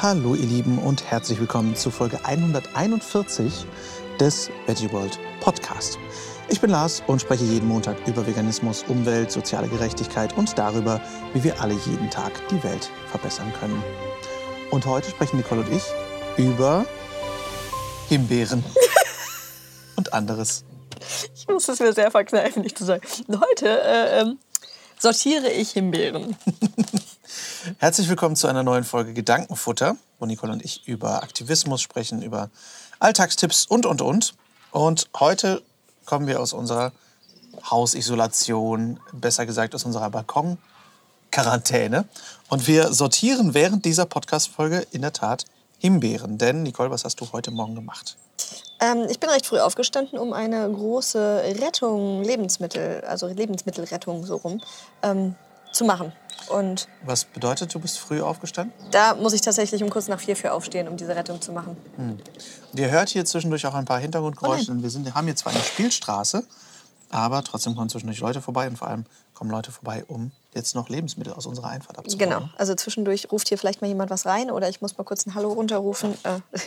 Hallo ihr Lieben und herzlich willkommen zu Folge 141 des Veggie World Podcast. Ich bin Lars und spreche jeden Montag über Veganismus, Umwelt, soziale Gerechtigkeit und darüber, wie wir alle jeden Tag die Welt verbessern können. Und heute sprechen Nicole und ich über Himbeeren und anderes. Ich muss es mir sehr verkneifen, nicht zu sagen. Und heute äh, ähm, sortiere ich Himbeeren. Herzlich willkommen zu einer neuen Folge Gedankenfutter, wo Nicole und ich über Aktivismus sprechen, über Alltagstipps und, und, und. Und heute kommen wir aus unserer Hausisolation, besser gesagt aus unserer Balkon-Quarantäne. Und wir sortieren während dieser Podcast-Folge in der Tat Himbeeren. Denn, Nicole, was hast du heute Morgen gemacht? Ähm, ich bin recht früh aufgestanden, um eine große Rettung, Lebensmittel, also Lebensmittelrettung so rum, ähm, zu machen. Und Was bedeutet, du bist früh aufgestanden? da muss ich tatsächlich um kurz nach vier für aufstehen, um diese Rettung zu machen. Und ihr hört hier zwischendurch auch ein paar Hintergrundgeräusche. denn wir sind, haben hier zwar eine Spielstraße, aber trotzdem kommen zwischendurch Leute vorbei und vor allem kommen Leute vorbei, um jetzt noch Lebensmittel aus unserer Einfahrt abzuholen. Genau. Also zwischendurch ruft hier vielleicht mal jemand was rein oder ich muss mal kurz ein Hallo runterrufen. Äh,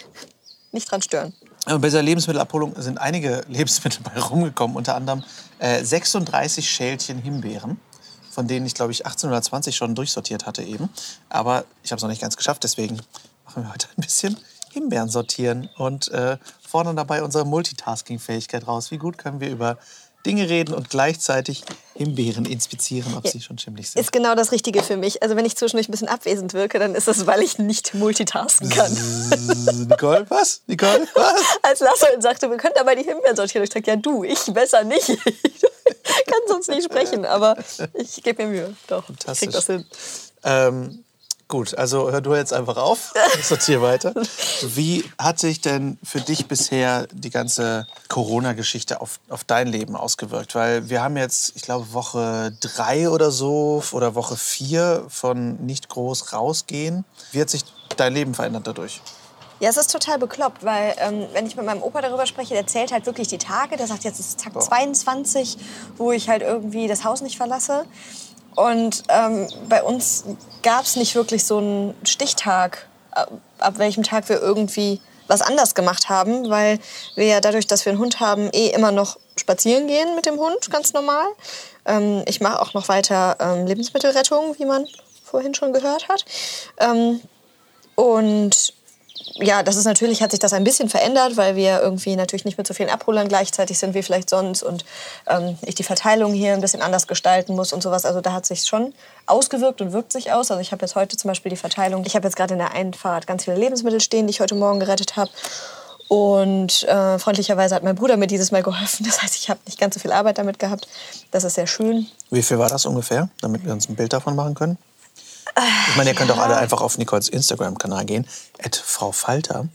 nicht dran stören. Aber bei dieser Lebensmittelabholung sind einige Lebensmittel bei rumgekommen, unter anderem äh, 36 Schälchen Himbeeren, von denen ich glaube ich 18 oder 20 schon durchsortiert hatte eben. Aber ich habe es noch nicht ganz geschafft, deswegen machen wir heute ein bisschen Himbeeren sortieren und äh, fordern dabei unsere Multitasking-Fähigkeit raus. Wie gut können wir über Dinge reden und gleichzeitig Himbeeren inspizieren, ob sie schon schimmlig sind. Ist genau das Richtige für mich. Also wenn ich zwischendurch ein bisschen abwesend wirke, dann ist es, weil ich nicht multitasken kann. Nicole, was? Nicole, was? Als Lasse sagte, wir könnten aber die Himbeeren sortieren. Ich dachte, ja du, ich besser nicht. Ich kann sonst nicht sprechen, aber ich gebe mir Mühe. Doch, ich krieg das hin. Ähm, gut, also hör du jetzt einfach auf. Ich sortiere weiter. Wie hat sich denn für dich bisher die ganze Corona-Geschichte auf, auf dein Leben ausgewirkt? Weil wir haben jetzt, ich glaube, Woche drei oder so oder Woche vier von nicht groß rausgehen. Wie hat sich dein Leben verändert dadurch? Ja, es ist total bekloppt, weil ähm, wenn ich mit meinem Opa darüber spreche, der zählt halt wirklich die Tage. Der sagt, jetzt ist Tag 22, wo ich halt irgendwie das Haus nicht verlasse. Und ähm, bei uns gab es nicht wirklich so einen Stichtag, ab, ab welchem Tag wir irgendwie was anders gemacht haben, weil wir ja dadurch, dass wir einen Hund haben, eh immer noch spazieren gehen mit dem Hund, ganz normal. Ähm, ich mache auch noch weiter ähm, Lebensmittelrettung, wie man vorhin schon gehört hat. Ähm, und ja, das ist natürlich, hat sich das ein bisschen verändert, weil wir irgendwie natürlich nicht mit so vielen Abholern gleichzeitig sind wie vielleicht sonst und ähm, ich die Verteilung hier ein bisschen anders gestalten muss und sowas. Also da hat sich schon ausgewirkt und wirkt sich aus. Also ich habe jetzt heute zum Beispiel die Verteilung, ich habe jetzt gerade in der Einfahrt ganz viele Lebensmittel stehen, die ich heute Morgen gerettet habe. Und äh, freundlicherweise hat mein Bruder mir dieses Mal geholfen. Das heißt, ich habe nicht ganz so viel Arbeit damit gehabt. Das ist sehr schön. Wie viel war das ungefähr, damit wir uns ein Bild davon machen können? Ich meine, ihr könnt auch alle einfach auf Nicoles Instagram-Kanal gehen, Frau Falter,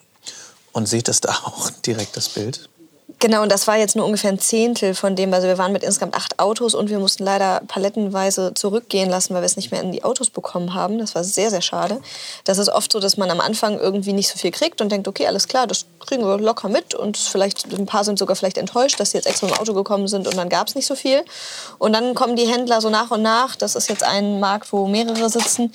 und seht es da auch direkt das Bild. Genau, und das war jetzt nur ungefähr ein Zehntel von dem. Also wir waren mit insgesamt acht Autos und wir mussten leider palettenweise zurückgehen lassen, weil wir es nicht mehr in die Autos bekommen haben. Das war sehr, sehr schade. Das ist oft so, dass man am Anfang irgendwie nicht so viel kriegt und denkt, okay, alles klar, das kriegen wir locker mit. Und vielleicht ein paar sind sogar vielleicht enttäuscht, dass sie jetzt extra im Auto gekommen sind und dann gab es nicht so viel. Und dann kommen die Händler so nach und nach. Das ist jetzt ein Markt, wo mehrere sitzen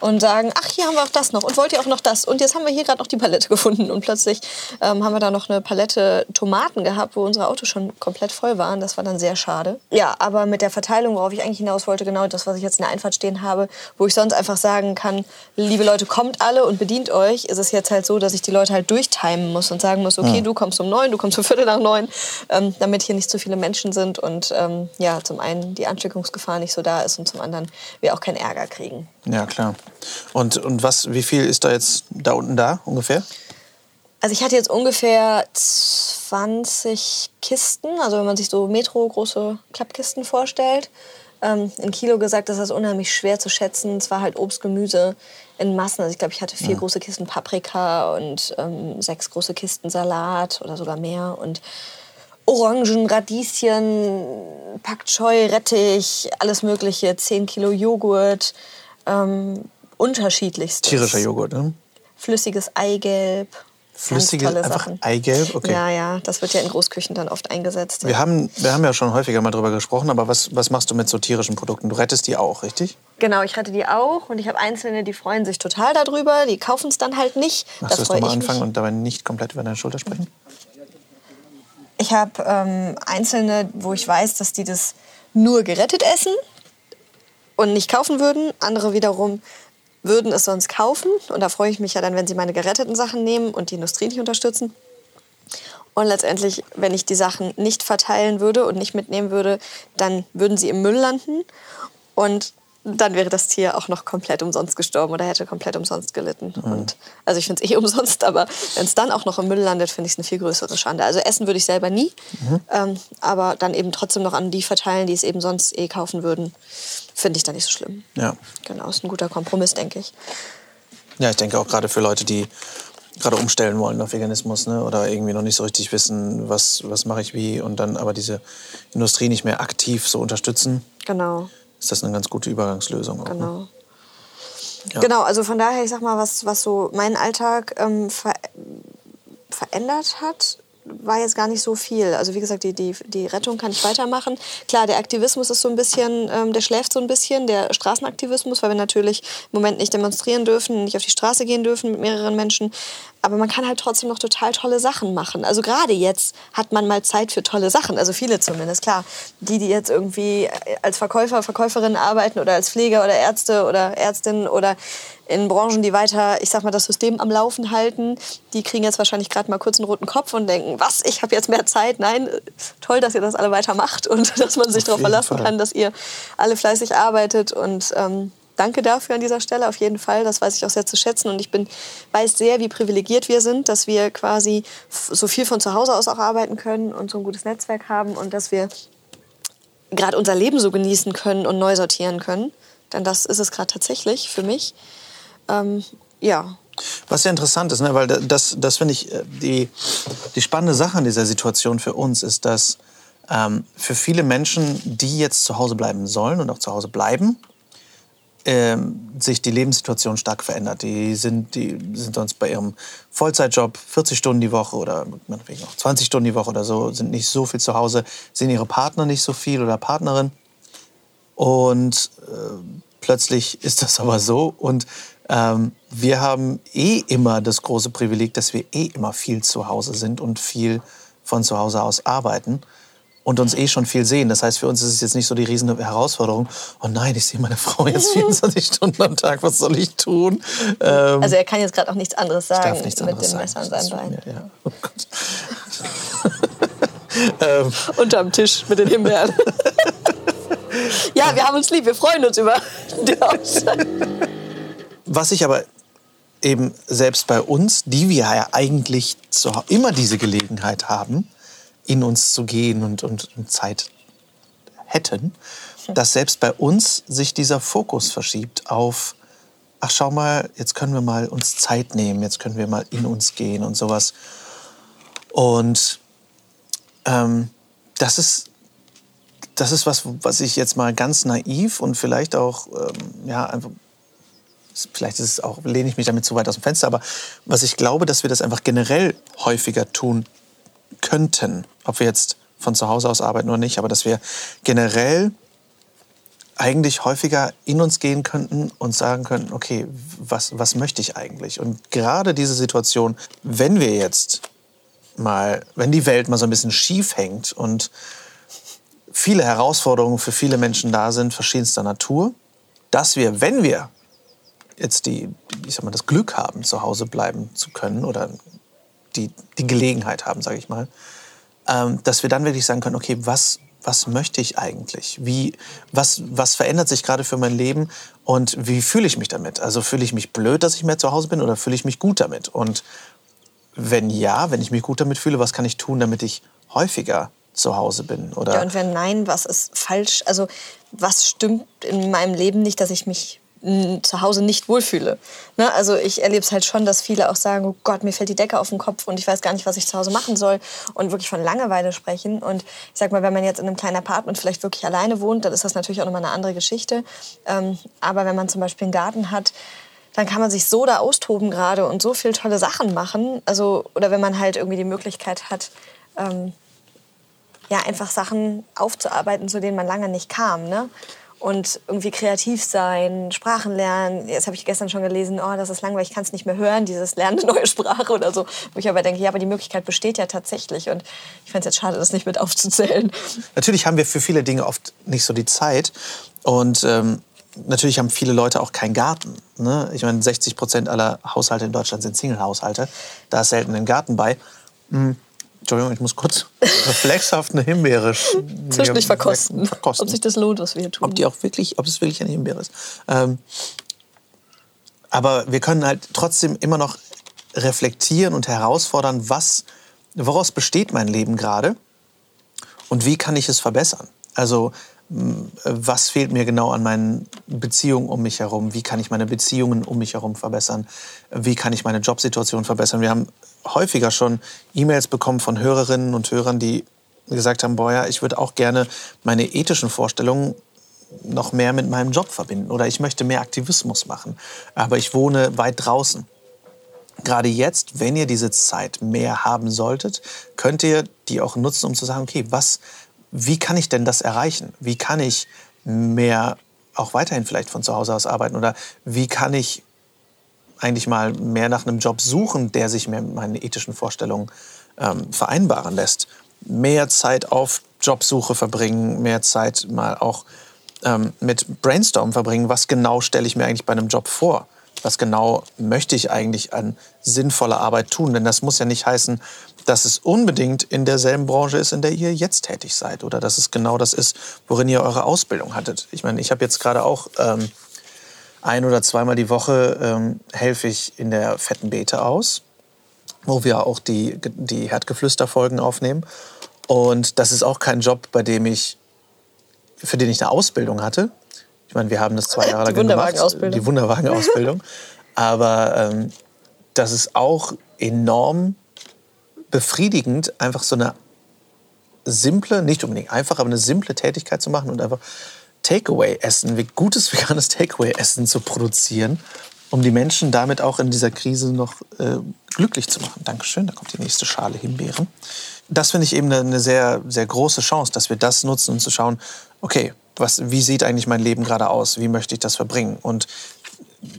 und sagen, ach, hier haben wir auch das noch und wollt ihr auch noch das? Und jetzt haben wir hier gerade noch die Palette gefunden. Und plötzlich ähm, haben wir da noch eine Palette Tomaten gehabt, wo unsere Autos schon komplett voll waren. Das war dann sehr schade. Ja, aber mit der Verteilung, worauf ich eigentlich hinaus wollte, genau das, was ich jetzt in der Einfahrt stehen habe, wo ich sonst einfach sagen kann, liebe Leute, kommt alle und bedient euch, ist es jetzt halt so, dass ich die Leute halt durchtimen muss und sagen muss, okay, du kommst um neun, du kommst um Viertel nach neun, ähm, damit hier nicht zu viele Menschen sind und ähm, ja, zum einen die Ansteckungsgefahr nicht so da ist und zum anderen wir auch keinen Ärger kriegen. Ja, klar. Und, und was, wie viel ist da jetzt da unten da ungefähr? Also ich hatte jetzt ungefähr 20 Kisten, also wenn man sich so Metro-große Klappkisten vorstellt. Ähm, in Kilo gesagt, das ist unheimlich schwer zu schätzen. Es war halt Obst, Gemüse in Massen. Also ich glaube, ich hatte vier große Kisten Paprika und ähm, sechs große Kisten Salat oder sogar mehr. Und Orangen, Radieschen, Pak Choi, Rettich, alles mögliche, 10 Kilo Joghurt, ähm, unterschiedlichstes. Tierischer Joghurt, ne? Flüssiges Eigelb, Flüssige, tolle einfach Sachen. Eigelb? Okay. Ja, ja, das wird ja in Großküchen dann oft eingesetzt. Wir haben, wir haben ja schon häufiger mal drüber gesprochen, aber was, was machst du mit so tierischen Produkten? Du rettest die auch, richtig? Genau, ich rette die auch und ich habe Einzelne, die freuen sich total darüber, die kaufen es dann halt nicht. Magst da du es nochmal ich mich. anfangen und dabei nicht komplett über deine Schulter sprechen? Ich habe ähm, Einzelne, wo ich weiß, dass die das nur gerettet essen und nicht kaufen würden. Andere wiederum würden es sonst kaufen. Und da freue ich mich ja dann, wenn sie meine geretteten Sachen nehmen und die Industrie nicht unterstützen. Und letztendlich, wenn ich die Sachen nicht verteilen würde und nicht mitnehmen würde, dann würden sie im Müll landen. Und dann wäre das Tier auch noch komplett umsonst gestorben oder hätte komplett umsonst gelitten. Und, also ich finde es eh umsonst, aber wenn es dann auch noch im Müll landet, finde ich es eine viel größere Schande. Also essen würde ich selber nie, ähm, aber dann eben trotzdem noch an die verteilen, die es eben sonst eh kaufen würden, finde ich dann nicht so schlimm. Ja. Genau, ist ein guter Kompromiss, denke ich. Ja, ich denke auch gerade für Leute, die gerade umstellen wollen auf Veganismus ne? oder irgendwie noch nicht so richtig wissen, was, was mache ich wie und dann aber diese Industrie nicht mehr aktiv so unterstützen, Genau, ist das eine ganz gute Übergangslösung. Auch, Ne? genau. Ja. Genau, also von daher, ich sag mal, was, was so meinen Alltag ähm, ver verändert hat, war jetzt gar nicht so viel. Also wie gesagt, die, die, die Rettung kann ich weitermachen. Klar, der Aktivismus ist so ein bisschen, ähm, der schläft so ein bisschen, der Straßenaktivismus, weil wir natürlich im Moment nicht demonstrieren dürfen, nicht auf die Straße gehen dürfen mit mehreren Menschen. Aber man kann halt trotzdem noch total tolle Sachen machen. Also gerade jetzt hat man mal Zeit für tolle Sachen. Also viele zumindest, klar. Die, die jetzt irgendwie als Verkäufer, Verkäuferin arbeiten oder als Pfleger oder Ärzte oder Ärztin oder in Branchen, die weiter, ich sag mal, das System am Laufen halten, die kriegen jetzt wahrscheinlich gerade mal kurz einen roten Kopf und denken, was, ich habe jetzt mehr Zeit. Nein, toll, dass ihr das alle weitermacht und dass man sich Auf darauf verlassen Fall. kann, dass ihr alle fleißig arbeitet und ähm, Danke dafür an dieser Stelle, auf jeden Fall. Das weiß ich auch sehr zu schätzen. Und ich bin, weiß sehr, wie privilegiert wir sind, dass wir quasi so viel von zu Hause aus auch arbeiten können und so ein gutes Netzwerk haben und dass wir gerade unser Leben so genießen können und neu sortieren können. Denn das ist es gerade tatsächlich für mich. Ähm, ja, Was ja interessant ist, ne? weil da- das, das finde ich, äh, die, die spannende Sache an dieser Situation für uns ist, dass ähm, für viele Menschen, die jetzt zu Hause bleiben sollen und auch zu Hause bleiben, ähm, sich die Lebenssituation stark verändert. Die sind, die sind sonst bei ihrem Vollzeitjob 40 Stunden die Woche oder meinetwegen auch 20 Stunden die Woche oder so, sind nicht so viel zu Hause, sehen ihre Partner nicht so viel oder Partnerin. Und äh, plötzlich ist das aber so. Und ähm, wir haben eh immer das große Privileg, dass wir eh immer viel zu Hause sind und viel von zu Hause aus arbeiten und uns eh schon viel sehen. Das heißt, für uns ist es jetzt nicht so die riesen Herausforderung. Oh nein, ich sehe meine Frau jetzt 24 Stunden am Tag. Was soll ich tun? Ähm, also er kann jetzt gerade auch nichts anderes sagen darf nichts mit anderes dem sagen. Messer an seinem Bein. Ja. Oh ähm, Unterm Tisch mit den Himbeeren. ja, wir haben uns lieb, wir freuen uns über die Auszeit. Was ich aber eben selbst bei uns, die wir ja eigentlich immer diese Gelegenheit haben, in uns zu gehen und, und, und Zeit hätten, dass selbst bei uns sich dieser Fokus verschiebt auf, ach schau mal, jetzt können wir mal uns Zeit nehmen, jetzt können wir mal in uns gehen und sowas. Und ähm, das ist das ist was, was ich jetzt mal ganz naiv und vielleicht auch ähm, ja einfach vielleicht ist es auch, lehne ich mich damit zu weit aus dem Fenster, aber was ich glaube, dass wir das einfach generell häufiger tun könnten, ob wir jetzt von zu Hause aus arbeiten oder nicht, aber dass wir generell eigentlich häufiger in uns gehen könnten und sagen könnten, okay, was, was möchte ich eigentlich? Und gerade diese Situation, wenn wir jetzt mal, wenn die Welt mal so ein bisschen schief hängt und viele Herausforderungen für viele Menschen da sind, verschiedenster Natur, dass wir, wenn wir jetzt die, ich sag mal, das Glück haben, zu Hause bleiben zu können oder die, die Gelegenheit haben, sage ich mal, ähm, dass wir dann wirklich sagen können, okay, was, was möchte ich eigentlich? Wie, was, was verändert sich gerade für mein Leben und wie fühle ich mich damit? Also fühle ich mich blöd, dass ich mehr zu Hause bin oder fühle ich mich gut damit? Und wenn ja, wenn ich mich gut damit fühle, was kann ich tun, damit ich häufiger zu Hause bin? Oder Ja, und wenn nein, was ist falsch? Also was stimmt in meinem Leben nicht, dass ich mich zu Hause nicht wohlfühle? Ne? Also ich erlebe es halt schon, dass viele auch sagen, oh Gott, mir fällt die Decke auf den Kopf und ich weiß gar nicht, was ich zu Hause machen soll und wirklich von Langeweile sprechen. Und ich sag mal, wenn man jetzt in einem kleinen Apartment vielleicht wirklich alleine wohnt, dann ist das natürlich auch nochmal eine andere Geschichte. Ähm, aber wenn man zum Beispiel einen Garten hat, dann kann man sich so da austoben gerade und so viele tolle Sachen machen. Also, oder wenn man halt irgendwie die Möglichkeit hat, ähm, ja, einfach Sachen aufzuarbeiten, zu denen man lange nicht kam. Ne? Und irgendwie kreativ sein, Sprachen lernen. Jetzt habe ich gestern schon gelesen, oh, das ist langweilig, ich kann es nicht mehr hören, dieses Lernen eine neue Sprache oder so. Wo ich aber denke, ja, aber die Möglichkeit besteht ja tatsächlich. Und ich fände es jetzt schade, das nicht mit aufzuzählen. Natürlich haben wir für viele Dinge oft nicht so die Zeit. Und ähm, natürlich haben viele Leute auch keinen Garten. Ne? Ich meine, 60 Prozent aller Haushalte in Deutschland sind Single-Haushalte. Da ist selten ein Garten bei. Hm. Entschuldigung, ich muss kurz reflexhaft eine Himbeere zwischendurch verkosten, verkosten. Ob sich das lohnt, was wir hier tun. Ob die auch wirklich, ob es wirklich eine Himbeere ist. Ähm, aber wir können halt trotzdem immer noch reflektieren und herausfordern, was, woraus besteht mein Leben gerade und wie kann ich es verbessern. Also was fehlt mir genau an meinen Beziehungen um mich herum? Wie kann ich meine Beziehungen um mich herum verbessern? Wie kann ich meine Jobsituation verbessern? Wir haben häufiger schon E-Mails bekommen von Hörerinnen und Hörern, die gesagt haben, boah, ja, ich würde auch gerne meine ethischen Vorstellungen noch mehr mit meinem Job verbinden oder ich möchte mehr Aktivismus machen, aber ich wohne weit draußen. Gerade jetzt, wenn ihr diese Zeit mehr haben solltet, könnt ihr die auch nutzen, um zu sagen, okay, was, wie kann ich denn das erreichen? Wie kann ich mehr auch weiterhin vielleicht von zu Hause aus arbeiten? Oder wie kann ich eigentlich mal mehr nach einem Job suchen, der sich mit meinen ethischen Vorstellungen ähm, vereinbaren lässt? Mehr Zeit auf Jobsuche verbringen, mehr Zeit mal auch ähm, mit Brainstorm verbringen. Was genau stelle ich mir eigentlich bei einem Job vor? Was genau möchte ich eigentlich an sinnvoller Arbeit tun? Denn das muss ja nicht heißen, dass es unbedingt in derselben Branche ist, in der ihr jetzt tätig seid oder dass es genau das ist, worin ihr eure Ausbildung hattet. Ich meine, ich habe jetzt gerade auch ähm, ein oder zweimal die Woche ähm, helfe ich in der fetten Beete aus, wo wir auch die, die Herdgeflüster-Folgen aufnehmen. Und das ist auch kein Job, bei dem ich, für den ich eine Ausbildung hatte. Ich meine, wir haben das zwei Jahre lang gemacht, die Wunderwagen-Ausbildung. Aber ähm, das ist auch enorm befriedigend, einfach so eine simple, nicht unbedingt einfach, aber eine simple Tätigkeit zu machen und einfach Takeaway-Essen, gutes veganes Takeaway-Essen zu produzieren, um die Menschen damit auch in dieser Krise noch äh, glücklich zu machen. Dankeschön, da kommt die nächste Schale Himbeeren. Das finde ich eben eine, eine sehr, sehr große Chance, dass wir das nutzen, um zu schauen, okay, was, wie sieht eigentlich mein Leben gerade aus? Wie möchte ich das verbringen? Und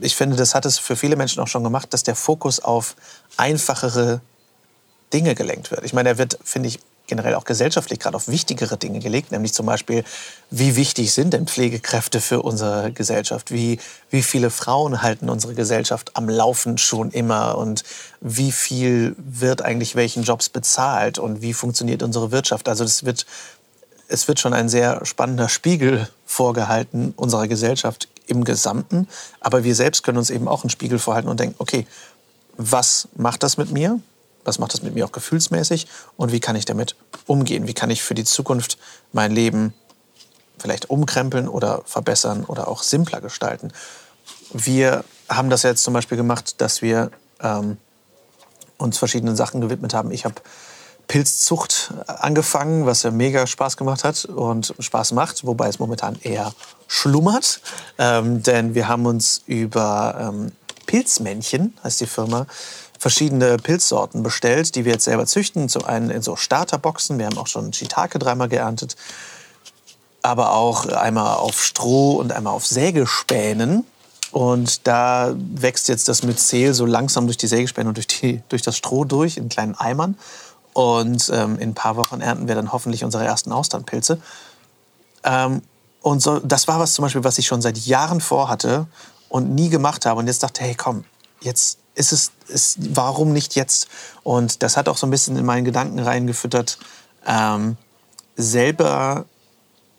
ich finde, das hat es für viele Menschen auch schon gemacht, dass der Fokus auf einfachere Dinge gelenkt wird. Ich meine, er wird, finde ich, generell auch gesellschaftlich gerade auf wichtigere Dinge gelegt, nämlich zum Beispiel, wie wichtig sind denn Pflegekräfte für unsere Gesellschaft? Wie, wie viele Frauen halten unsere Gesellschaft am Laufen schon immer? Und wie viel wird eigentlich welchen Jobs bezahlt? Und wie funktioniert unsere Wirtschaft? Also es wird, es wird schon ein sehr spannender Spiegel vorgehalten unserer Gesellschaft im Gesamten. Aber wir selbst können uns eben auch einen Spiegel vorhalten und denken, okay, was macht das mit mir? Was macht das mit mir auch gefühlsmäßig und wie kann ich damit umgehen? Wie kann ich für die Zukunft mein Leben vielleicht umkrempeln oder verbessern oder auch simpler gestalten? Wir haben das jetzt zum Beispiel gemacht, dass wir ähm, uns verschiedenen Sachen gewidmet haben. Ich habe Pilzzucht angefangen, was ja mega Spaß gemacht hat und Spaß macht, wobei es momentan eher schlummert. Ähm, denn wir haben uns über ähm, Pilzmännchen, heißt die Firma, verschiedene Pilzsorten bestellt, die wir jetzt selber züchten. Zum einen in so Starterboxen. Wir haben auch schon Shiitake dreimal geerntet. Aber auch einmal auf Stroh und einmal auf Sägespänen. Und da wächst jetzt das Myzel so langsam durch die Sägespäne und durch, die, durch das Stroh durch in kleinen Eimern. Und ähm, in ein paar Wochen ernten wir dann hoffentlich unsere ersten Austernpilze. Ähm, und so, das war was zum Beispiel, was ich schon seit Jahren vorhatte und nie gemacht habe. Und jetzt dachte, hey, komm, jetzt ist es, ist, warum nicht jetzt? Und das hat auch so ein bisschen in meinen Gedanken reingefüttert, ähm, selber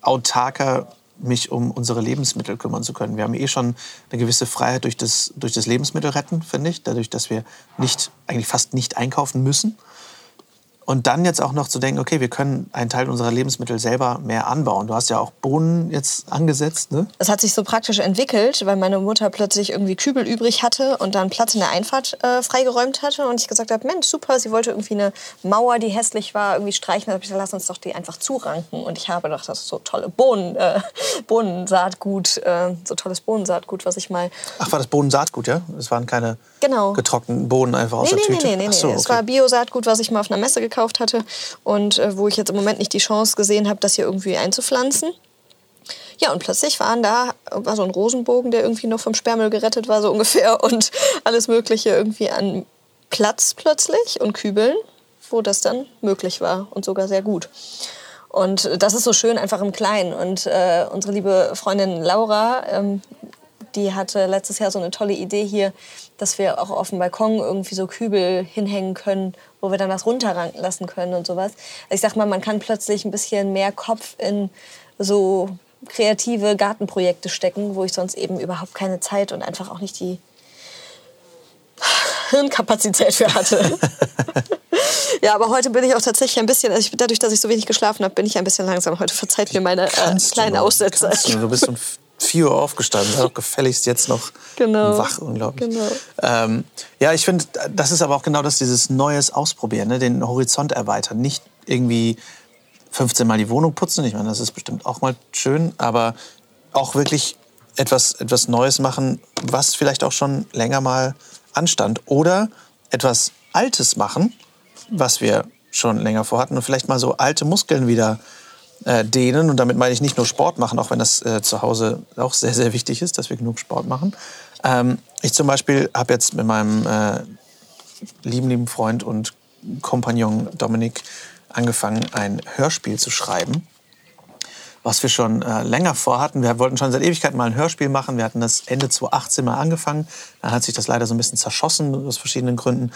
autarker mich um unsere Lebensmittel kümmern zu können. Wir haben eh schon eine gewisse Freiheit durch das, durch das Lebensmittelretten, finde ich, dadurch, dass wir nicht, eigentlich fast nicht einkaufen müssen. Und dann jetzt auch noch zu denken, okay, wir können einen Teil unserer Lebensmittel selber mehr anbauen. Du hast ja auch Bohnen jetzt angesetzt, ne? Es hat sich so praktisch entwickelt, weil meine Mutter plötzlich irgendwie Kübel übrig hatte und dann Platz in der Einfahrt äh, freigeräumt hatte. Und ich gesagt habe, Mensch, super, sie wollte irgendwie eine Mauer, die hässlich war, irgendwie streichen. Da habe ich gesagt, lass uns doch die einfach zuranken. Und ich habe gedacht, das so tolle Bohnen, äh, Bohnensaatgut, äh, so tolles Bohnensaatgut, was ich mal... Ach, war das Bohnensaatgut, ja? Es waren keine genau. getrockneten Bohnen einfach aus nee, der nee, Tüte? Nee, nee, nee. so, nee. Es war Biosaatgut, was ich mal auf einer Messe gekauft hatte und äh, wo ich jetzt im Moment nicht die Chance gesehen habe, das hier irgendwie einzupflanzen. Ja, und plötzlich waren da, war so ein Rosenbogen, der irgendwie noch vom Sperrmüll gerettet war, so ungefähr, und alles Mögliche irgendwie an Platz plötzlich und Kübeln, wo das dann möglich war und sogar sehr gut. Und das ist so schön einfach im Kleinen. Und äh, unsere liebe Freundin Laura, ähm, die hatte letztes Jahr so eine tolle Idee hier, dass wir auch auf dem Balkon irgendwie so Kübel hinhängen können, wo wir dann was runterranken lassen können und sowas. Also ich sag mal, man kann plötzlich ein bisschen mehr Kopf in so kreative Gartenprojekte stecken, wo ich sonst eben überhaupt keine Zeit und einfach auch nicht die Hirnkapazität für hatte. ja, aber heute bin ich auch tatsächlich ein bisschen, also ich, dadurch, dass ich so wenig geschlafen habe, bin ich ein bisschen langsam. Heute verzeiht mir meine äh, kleinen Aussätze. Du, du bist um 4 Uhr aufgestanden, sei doch gefälligst jetzt noch genau. wach, unglaublich. Genau. Ähm, ja, ich finde, das ist aber auch genau das, dieses Neues Ausprobieren, ne? den Horizont erweitern. Nicht irgendwie 15 Mal die Wohnung putzen, ich meine, das ist bestimmt auch mal schön, aber auch wirklich etwas, etwas Neues machen, was vielleicht auch schon länger mal anstand. Oder etwas Altes machen, was wir schon länger vorhatten und vielleicht mal so alte Muskeln wieder äh, dehnen. Und damit meine ich nicht nur Sport machen, auch wenn das äh, zu Hause auch sehr, sehr wichtig ist, dass wir genug Sport machen. Ähm, ich zum Beispiel habe jetzt mit meinem äh, lieben, lieben Freund und Kompagnon Dominik angefangen, ein Hörspiel zu schreiben, was wir schon äh, länger vorhatten. Wir wollten schon seit Ewigkeiten mal ein Hörspiel machen. Wir hatten das Ende 2018 mal angefangen. Dann hat sich das leider so ein bisschen zerschossen aus verschiedenen Gründen.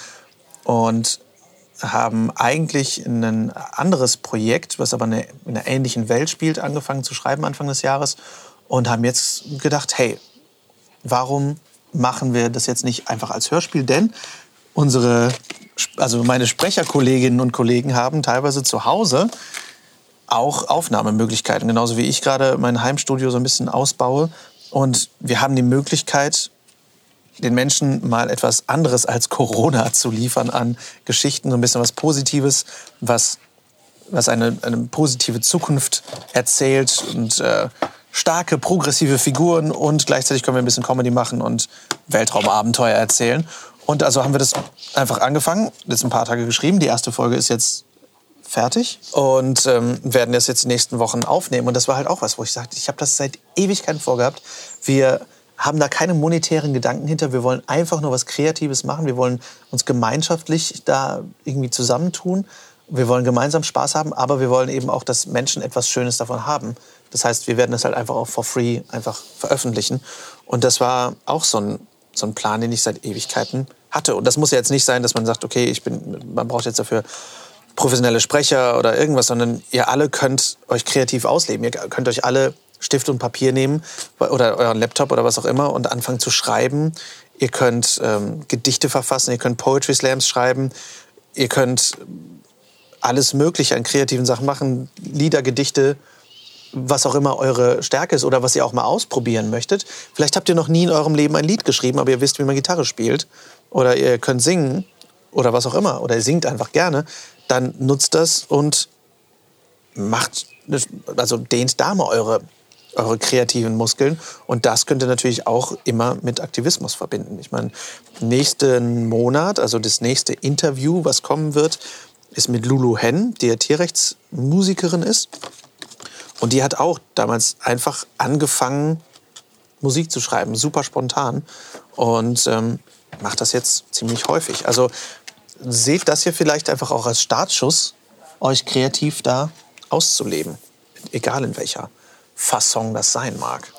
Und haben eigentlich ein anderes Projekt, was aber in einer ähnlichen Welt spielt, angefangen zu schreiben Anfang des Jahres und haben jetzt gedacht, hey, warum machen wir das jetzt nicht einfach als Hörspiel? Denn unsere, also meine Sprecherkolleginnen und Kollegen haben teilweise zu Hause auch Aufnahmemöglichkeiten, genauso wie ich gerade mein Heimstudio so ein bisschen ausbaue. Und wir haben die Möglichkeit, den Menschen mal etwas anderes als Corona zu liefern an Geschichten, so ein bisschen was Positives, was, was eine, eine positive Zukunft erzählt und äh, starke, progressive Figuren und gleichzeitig können wir ein bisschen Comedy machen und Weltraumabenteuer erzählen. Und also haben wir das einfach angefangen, jetzt ein paar Tage geschrieben. Die erste Folge ist jetzt fertig und ähm, werden das jetzt die nächsten Wochen aufnehmen. Und das war halt auch was, wo ich sagte, ich habe das seit Ewigkeiten vorgehabt. Wir haben da keine monetären Gedanken hinter. Wir wollen einfach nur was Kreatives machen. Wir wollen uns gemeinschaftlich da irgendwie zusammentun. Wir wollen gemeinsam Spaß haben, aber wir wollen eben auch, dass Menschen etwas Schönes davon haben. Das heißt, wir werden das halt einfach auch for free einfach veröffentlichen. Und das war auch so ein, so ein Plan, den ich seit Ewigkeiten hatte. Und das muss ja jetzt nicht sein, dass man sagt, okay, ich bin, man braucht jetzt dafür professionelle Sprecher oder irgendwas, sondern ihr alle könnt euch kreativ ausleben. Ihr könnt euch alle Stift und Papier nehmen oder euren Laptop oder was auch immer und anfangen zu schreiben. Ihr könnt ähm, Gedichte verfassen, ihr könnt Poetry Slams schreiben, ihr könnt alles Mögliche an kreativen Sachen machen, Lieder, Gedichte, was auch immer eure Stärke ist oder was ihr auch mal ausprobieren möchtet. Vielleicht habt ihr noch nie in eurem Leben ein Lied geschrieben, aber ihr wisst, wie man Gitarre spielt oder ihr könnt singen oder was auch immer oder ihr singt einfach gerne, dann nutzt das und macht, also dehnt da mal eure eure kreativen Muskeln. Und das könnt ihr natürlich auch immer mit Aktivismus verbinden. Ich meine, nächsten Monat, also das nächste Interview, was kommen wird, ist mit Lulu Hen, die ja Tierrechtsmusikerin ist. Und die hat auch damals einfach angefangen, Musik zu schreiben, super spontan. Und ähm, macht das jetzt ziemlich häufig. Also seht das hier vielleicht einfach auch als Startschuss, euch kreativ da auszuleben. Egal in welcher Fasson das sein mag.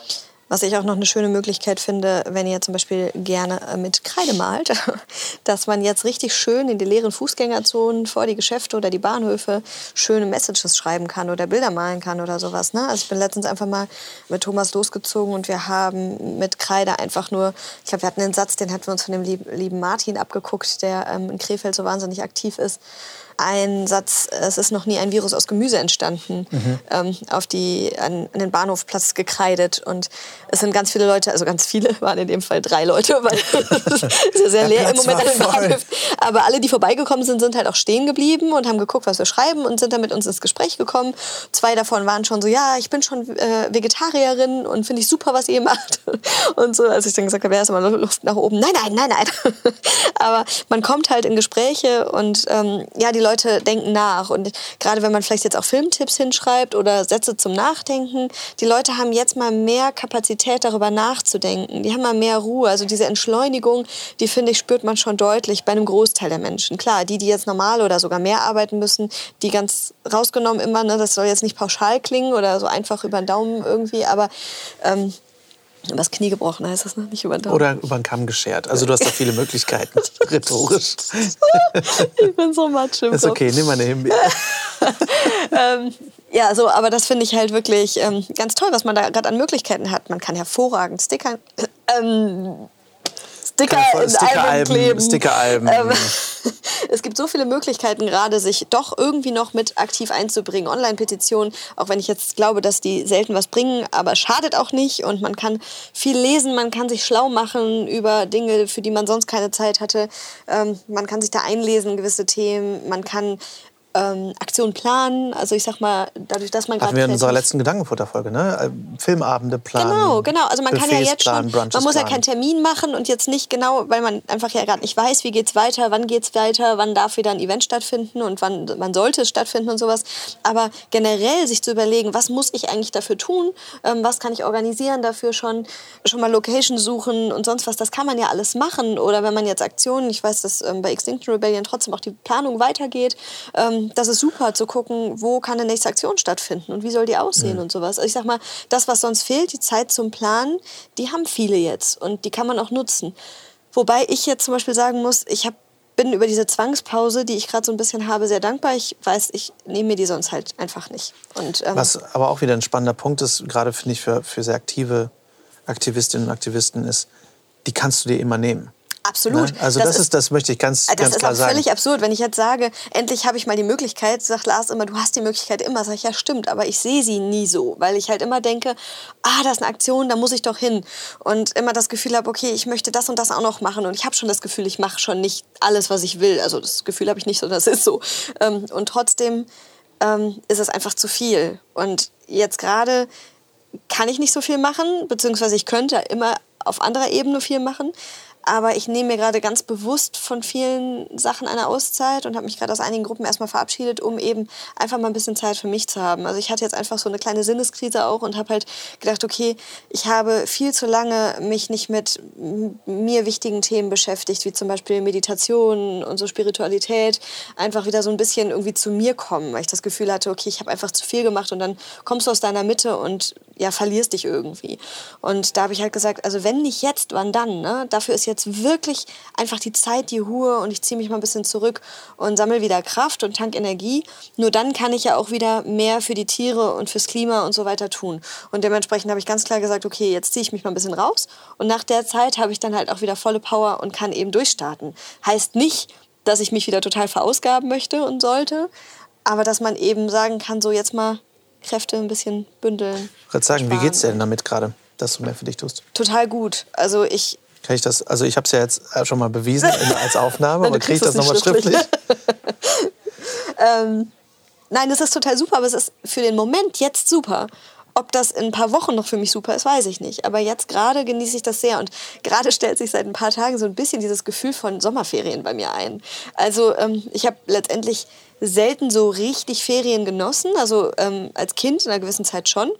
Was ich auch noch eine schöne Möglichkeit finde, wenn ihr zum Beispiel gerne äh, mit Kreide malt, dass man jetzt richtig schön in die leeren Fußgängerzonen vor die Geschäfte oder die Bahnhöfe schöne Messages schreiben kann oder Bilder malen kann oder sowas. Ne? Also ich bin letztens einfach mal mit Thomas losgezogen und wir haben mit Kreide einfach nur, ich glaube, wir hatten einen Satz, den hatten wir uns von dem lieben Martin abgeguckt, der ähm, in Krefeld so wahnsinnig aktiv ist. Einen Satz, es ist noch nie ein Virus aus Gemüse entstanden, Mhm. ähm, auf die, an, an den Bahnhofplatz gekreidet. Und es sind ganz viele Leute, also ganz viele, waren in dem Fall drei Leute, weil es ist ja sehr leer im Moment an den. Bahnhöfen. Aber alle, die vorbeigekommen sind, sind halt auch stehen geblieben und haben geguckt, was wir schreiben und sind dann mit uns ins Gespräch gekommen. Zwei davon waren schon so, ja, ich bin schon äh, Vegetarierin und finde ich super, was ihr macht. Und so, als ich dann gesagt habe, ja, ist immer Luft nach oben. Nein, nein, nein, nein. Aber man kommt halt in Gespräche und ähm, ja, die Leute denken nach. Und gerade wenn man vielleicht jetzt auch Filmtipps hinschreibt oder Sätze zum Nachdenken, die Leute haben jetzt mal mehr Kapazität, darüber nachzudenken. Die haben mal mehr Ruhe. Also diese Entschleunigung, die finde ich, spürt man schon deutlich bei einem Großteil der Menschen. Klar, die, die jetzt normal oder sogar mehr arbeiten müssen, die ganz rausgenommen immer, ne, das soll jetzt nicht pauschal klingen oder so einfach über den Daumen irgendwie, aber ähm, übers Knie gebrochen heißt das, ne? Nicht über den Daumen. Oder über den Kamm geschert. Also du hast da viele Möglichkeiten, rhetorisch. ich bin so matsch im Ist okay, nimm mal eine Himbeere. ähm, ja, so, aber das finde ich halt wirklich ähm, ganz toll, was man da gerade an Möglichkeiten hat. Man kann hervorragend Sticker, ähm, Sticker in Stickeralben, kleben. Stickeralben. Ähm, es gibt so viele Möglichkeiten gerade, sich doch irgendwie noch mit aktiv einzubringen. Online-Petitionen, auch wenn ich jetzt glaube, dass die selten was bringen, aber schadet auch nicht. Und man kann viel lesen, man kann sich schlau machen über Dinge, für die man sonst keine Zeit hatte. Ähm, man kann sich da einlesen in gewisse Themen. Man kann ähm, Aktionen planen. Also ich sag mal, dadurch, dass man Hatten wir in unserer letzten Gedankenfutterfolge, ne? Äh, Filmabende planen. Genau, genau. Also man kann ja Buffets jetzt schon, planen, Brunches man muss ja planen. keinen Termin machen und jetzt nicht genau, weil man einfach ja gerade nicht weiß, wie geht's weiter, wann geht's weiter, wann darf wieder ein Event stattfinden und wann, wann sollte es stattfinden und sowas. Aber generell sich zu überlegen, was muss ich eigentlich dafür tun, ähm, was kann ich organisieren dafür schon, schon mal Location suchen und sonst was, das kann man ja alles machen. Oder wenn man jetzt Aktionen, ich weiß, dass ähm, bei Extinction Rebellion trotzdem auch die Planung weitergeht, ähm, das ist super zu gucken, wo kann eine nächste Aktion stattfinden und wie soll die aussehen und sowas. Also ich sag mal, das, was sonst fehlt, die Zeit zum Planen, die haben viele jetzt und die kann man auch nutzen. Wobei ich jetzt zum Beispiel sagen muss, ich hab, bin über diese Zwangspause, die ich gerade so ein bisschen habe, sehr dankbar. Ich weiß, ich nehme mir die sonst halt einfach nicht. Und, ähm, Was aber auch wieder ein spannender Punkt ist, gerade finde ich für, für sehr aktive Aktivistinnen und Aktivisten, ist, die kannst du dir immer nehmen. Absolut. Ne? Also das, ist, das möchte ich ganz, Das ganz ist klar auch sagen. völlig absurd, wenn ich jetzt sage, endlich habe ich mal die Möglichkeit, sagt Lars immer, du hast die Möglichkeit immer. Sag ich, ja stimmt, aber ich sehe sie nie so, weil ich halt immer denke, ah, das ist eine Aktion, da muss ich doch hin. Und immer das Gefühl habe, okay, ich möchte das und das auch noch machen. Und ich habe schon das Gefühl, ich mache schon nicht alles, was ich will. Also das Gefühl habe ich nicht, sondern es ist so. Ähm, Und trotzdem ähm, ist es einfach zu viel. Und jetzt gerade kann ich nicht so viel machen, beziehungsweise ich könnte immer auf anderer Ebene viel machen. Aber ich nehme mir gerade ganz bewusst von vielen Sachen eine Auszeit und habe mich gerade aus einigen Gruppen erstmal verabschiedet, um eben einfach mal ein bisschen Zeit für mich zu haben. Also ich hatte jetzt einfach so eine kleine Sinneskrise auch und habe halt gedacht, okay, ich habe viel zu lange mich nicht mit mir wichtigen Themen beschäftigt, wie zum Beispiel Meditation und so Spiritualität. Einfach wieder so ein bisschen irgendwie zu mir kommen, weil ich das Gefühl hatte, okay, ich habe einfach zu viel gemacht und dann kommst du aus deiner Mitte und ja, verlierst dich irgendwie. Und da habe ich halt gesagt, also wenn nicht jetzt, wann dann? Ne? Dafür ist jetzt wirklich einfach die Zeit, die Ruhe und ich ziehe mich mal ein bisschen zurück und sammle wieder Kraft und tank Energie. Nur dann kann ich ja auch wieder mehr für die Tiere und fürs Klima und so weiter tun. Und dementsprechend habe ich ganz klar gesagt, okay, jetzt ziehe ich mich mal ein bisschen raus und nach der Zeit habe ich dann halt auch wieder volle Power und kann eben durchstarten. Heißt nicht, dass ich mich wieder total verausgaben möchte und sollte, aber dass man eben sagen kann, so jetzt mal Kräfte ein bisschen bündeln. Ich würde sagen, wie geht's dir denn damit gerade, dass du mehr für dich tust? Total gut. Also ich Kann ich das, also ich habe es ja jetzt äh, schon mal bewiesen als Aufnahme, aber kriege ich das nochmal schriftlich? ähm, nein, das ist total super, aber es ist für den Moment jetzt super. Ob das in ein paar Wochen noch für mich super ist, weiß ich nicht. Aber jetzt gerade genieße ich das sehr. Und gerade stellt sich seit ein paar Tagen so ein bisschen dieses Gefühl von Sommerferien bei mir ein. Also ähm, ich habe letztendlich selten so richtig Ferien genossen. Also ähm, als Kind in einer gewissen Zeit schon.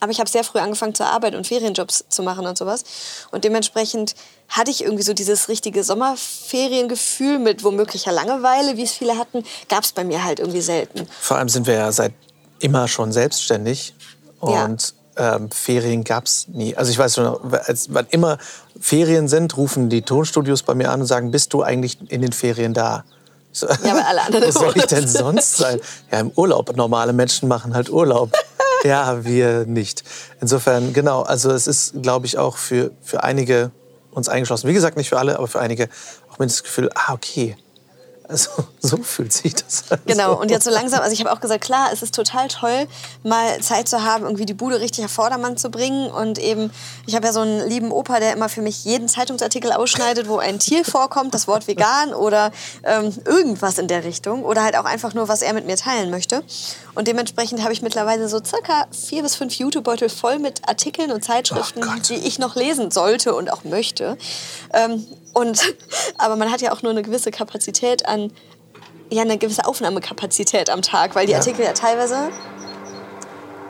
Aber ich habe sehr früh angefangen zu arbeiten und Ferienjobs zu machen und sowas. Und dementsprechend hatte ich irgendwie so dieses richtige Sommerferiengefühl mit womöglicher Langeweile, wie es viele hatten, gab es bei mir halt irgendwie selten. Vor allem sind wir ja seit immer schon selbstständig Ja. und ähm, Ferien gab es nie. Also ich weiß schon, als, wann immer Ferien sind, rufen die Tonstudios bei mir an und sagen, bist du eigentlich in den Ferien da? So, Ja, weil alle anderen Wo soll ich denn sonst sein? Ja, im Urlaub. Normale Menschen machen halt Urlaub. ja, wir nicht. Insofern, genau, also es ist, glaube ich, auch für, für einige uns eingeschlossen. Wie gesagt, nicht für alle, aber für einige auch mindestens das Gefühl, ah, okay. Also so fühlt sich das an. Genau, und jetzt so langsam, also ich habe auch gesagt, klar, es ist total toll, mal Zeit zu haben, irgendwie die Bude richtig auf Vordermann zu bringen. Und eben, ich habe ja so einen lieben Opa, der immer für mich jeden Zeitungsartikel ausschneidet, wo ein Tier vorkommt, das Wort vegan oder ähm, irgendwas in der Richtung. Oder halt auch einfach nur, was er mit mir teilen möchte. Und dementsprechend habe ich mittlerweile so circa vier bis fünf YouTube-Beutel voll mit Artikeln und Zeitschriften, Oh die ich noch lesen sollte und auch möchte. Ähm, und, aber man hat ja auch nur eine gewisse Kapazität an, ja, eine gewisse Aufnahmekapazität am Tag, weil die Ja. Artikel ja teilweise.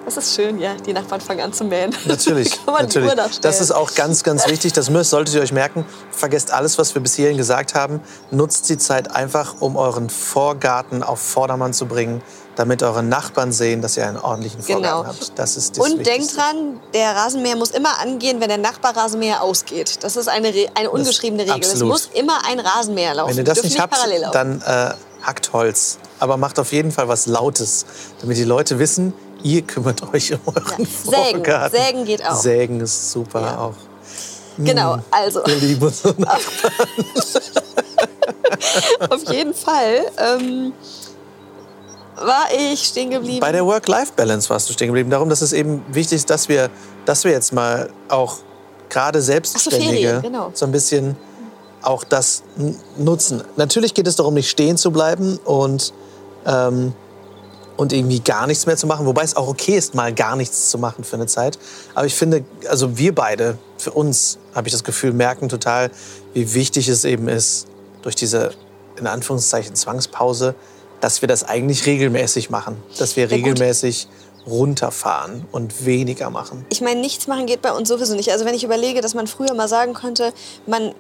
Das ist schön, ja. Die Nachbarn fangen an zu mähen. Natürlich, natürlich. Das ist auch ganz, ganz wichtig. Das müsst, solltet ihr euch merken. Vergesst alles, was wir bis hierhin gesagt haben. Nutzt die Zeit einfach, um euren Vorgarten auf Vordermann zu bringen, damit eure Nachbarn sehen, dass ihr einen ordentlichen Vorgarten Genau. habt. Das ist das Und denkt dran, der Rasenmäher muss immer angehen, wenn der Nachbarrasenmäher ausgeht. Das ist eine, Re eine ungeschriebene Regel. Es absolut. muss immer ein Rasenmäher laufen. Wenn ihr das dürfen nicht habt, laufen. dann äh, hackt Holz. Aber macht auf jeden Fall was Lautes, damit die Leute wissen, ihr kümmert euch um euren Ja, sägen. Vorgarten. Sägen geht auch. Sägen ist super Ja. auch. Genau, also Wir lieben uns so nach. auf jeden Fall ähm, war ich stehen geblieben. Bei der Work-Life-Balance warst du stehen geblieben. Darum, dass es eben wichtig ist, dass wir, dass wir jetzt mal auch gerade Selbstständige Ferien, genau. so ein bisschen auch das nutzen. Natürlich geht es darum, nicht stehen zu bleiben und, ähm, und irgendwie gar nichts mehr zu machen. Wobei es auch okay ist, mal gar nichts zu machen für eine Zeit. Aber ich finde, also wir beide, für uns, habe ich das Gefühl, merken total, wie wichtig es eben ist, durch diese, in Anführungszeichen, Zwangspause, dass wir das eigentlich regelmäßig machen. Dass wir regelmäßig runterfahren und weniger machen. ich meine, nichts machen geht bei uns sowieso nicht. Also wenn ich überlege, dass man früher mal sagen konnte, man